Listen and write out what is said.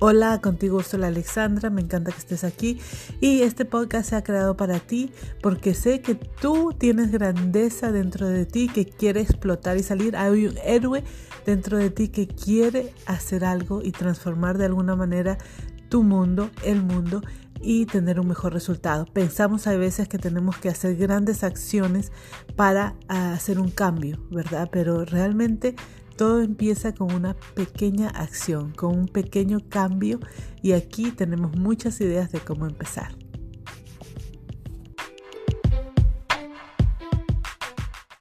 Hola, contigo soy Alexandra, me encanta que estés aquí y este podcast se ha creado para ti porque sé que tú tienes grandeza dentro de ti que quiere explotar y salir. Hay un héroe dentro de ti que quiere hacer algo y transformar de alguna manera tu mundo, el mundo y tener un mejor resultado. Pensamos a veces que tenemos que hacer grandes acciones para ah, hacer un cambio, ¿verdad? Pero realmente todo empieza con una pequeña acción, con un pequeño cambio y aquí tenemos muchas ideas de cómo empezar.